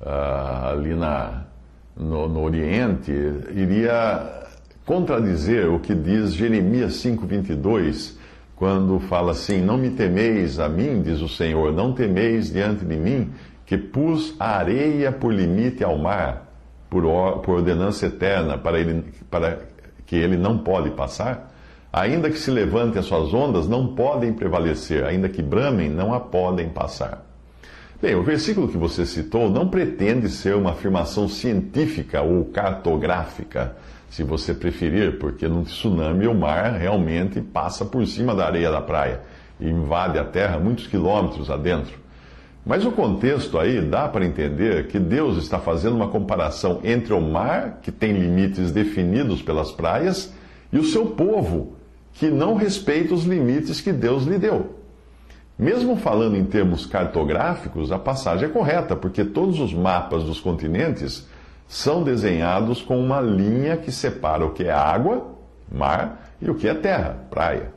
uh, ali na, no, no Oriente iria contradizer o que diz Jeremias 5,22, quando fala assim: Não me temeis a mim, diz o Senhor, não temeis diante de mim, que pus a areia por limite ao mar, por, por ordenança eterna, para, ele, para que ele não pode passar? Ainda que se levante as suas ondas, não podem prevalecer, ainda que bramem, não a podem passar. Bem, o versículo que você citou não pretende ser uma afirmação científica ou cartográfica, se você preferir, porque num tsunami o mar realmente passa por cima da areia da praia e invade a terra muitos quilômetros adentro. Mas o contexto aí dá para entender que Deus está fazendo uma comparação entre o mar, que tem limites definidos pelas praias, e o seu povo, que não respeita os limites que Deus lhe deu. Mesmo falando em termos cartográficos, a passagem é correta, porque todos os mapas dos continentes são desenhados com uma linha que separa o que é água, mar, e o que é terra, praia.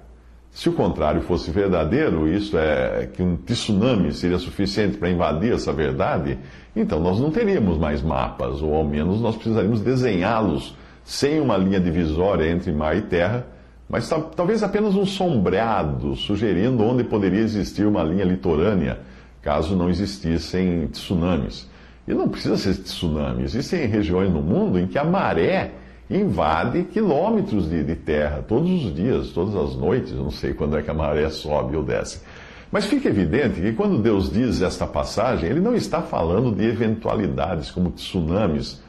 Se o contrário fosse verdadeiro, isso é que um tsunami seria suficiente para invadir essa verdade, então nós não teríamos mais mapas, ou ao menos nós precisaríamos desenhá-los sem uma linha divisória entre mar e terra mas talvez apenas um sombreado, sugerindo onde poderia existir uma linha litorânea, caso não existissem tsunamis. E não precisa ser tsunami, existem regiões no mundo em que a maré invade quilômetros de, de terra todos os dias, todas as noites, não sei quando é que a maré sobe ou desce. Mas fica evidente que quando Deus diz esta passagem, ele não está falando de eventualidades como tsunamis,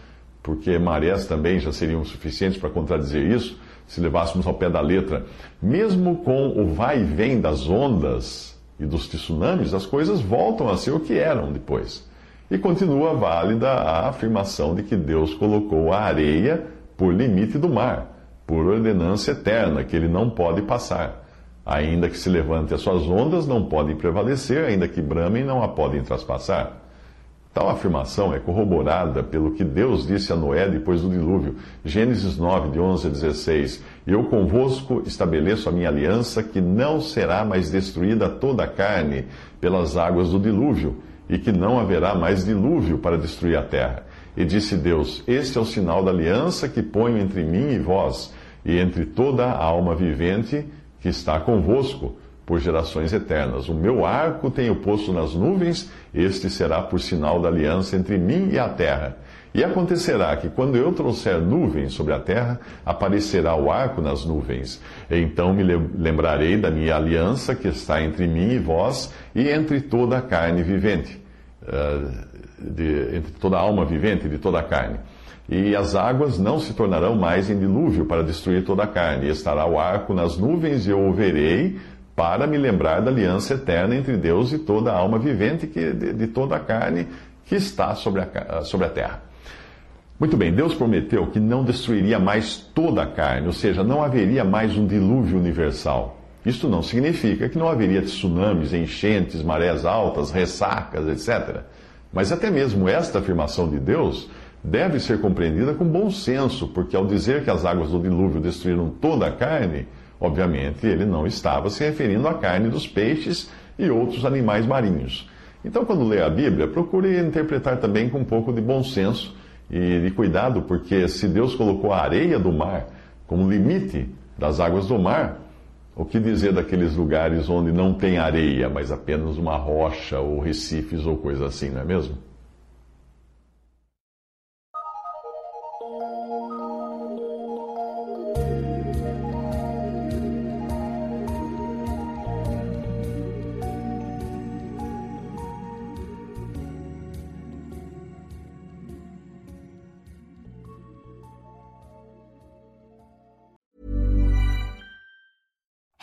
porque marés também já seriam suficientes para contradizer isso se levássemos ao pé da letra, mesmo com o vai e vem das ondas e dos tsunamis, as coisas voltam a ser o que eram depois. E continua válida a afirmação de que Deus colocou a areia por limite do mar, por ordenança eterna, que ele não pode passar. Ainda que se levante as suas ondas, não podem prevalecer, ainda que bramem, não a podem traspassar. Tal afirmação é corroborada pelo que Deus disse a Noé depois do dilúvio. Gênesis 9, de 11 a 16. Eu convosco estabeleço a minha aliança, que não será mais destruída toda a carne pelas águas do dilúvio, e que não haverá mais dilúvio para destruir a terra. E disse Deus: Este é o sinal da aliança que ponho entre mim e vós, e entre toda a alma vivente que está convosco por gerações eternas. O meu arco tenho posto nas nuvens, este será por sinal da aliança entre mim e a terra. E acontecerá que, quando eu trouxer nuvens sobre a terra, aparecerá o arco nas nuvens. Então me lembrarei da minha aliança que está entre mim e vós, e entre toda a carne vivente, uh, de, entre toda a alma vivente de toda a carne. E as águas não se tornarão mais em dilúvio para destruir toda a carne. E estará o arco nas nuvens, e eu o verei para me lembrar da aliança eterna entre Deus e toda a alma vivente, que, de, de toda a carne que está sobre a, sobre a terra. Muito bem, Deus prometeu que não destruiria mais toda a carne, ou seja, não haveria mais um dilúvio universal. Isto não significa que não haveria tsunamis, enchentes, marés altas, ressacas, etc. Mas até mesmo esta afirmação de Deus deve ser compreendida com bom senso, porque ao dizer que as águas do dilúvio destruíram toda a carne, Obviamente, ele não estava se referindo à carne dos peixes e outros animais marinhos. Então, quando lê a Bíblia, procure interpretar também com um pouco de bom senso e de cuidado, porque se Deus colocou a areia do mar como limite das águas do mar, o que dizer daqueles lugares onde não tem areia, mas apenas uma rocha ou recifes ou coisa assim, não é mesmo?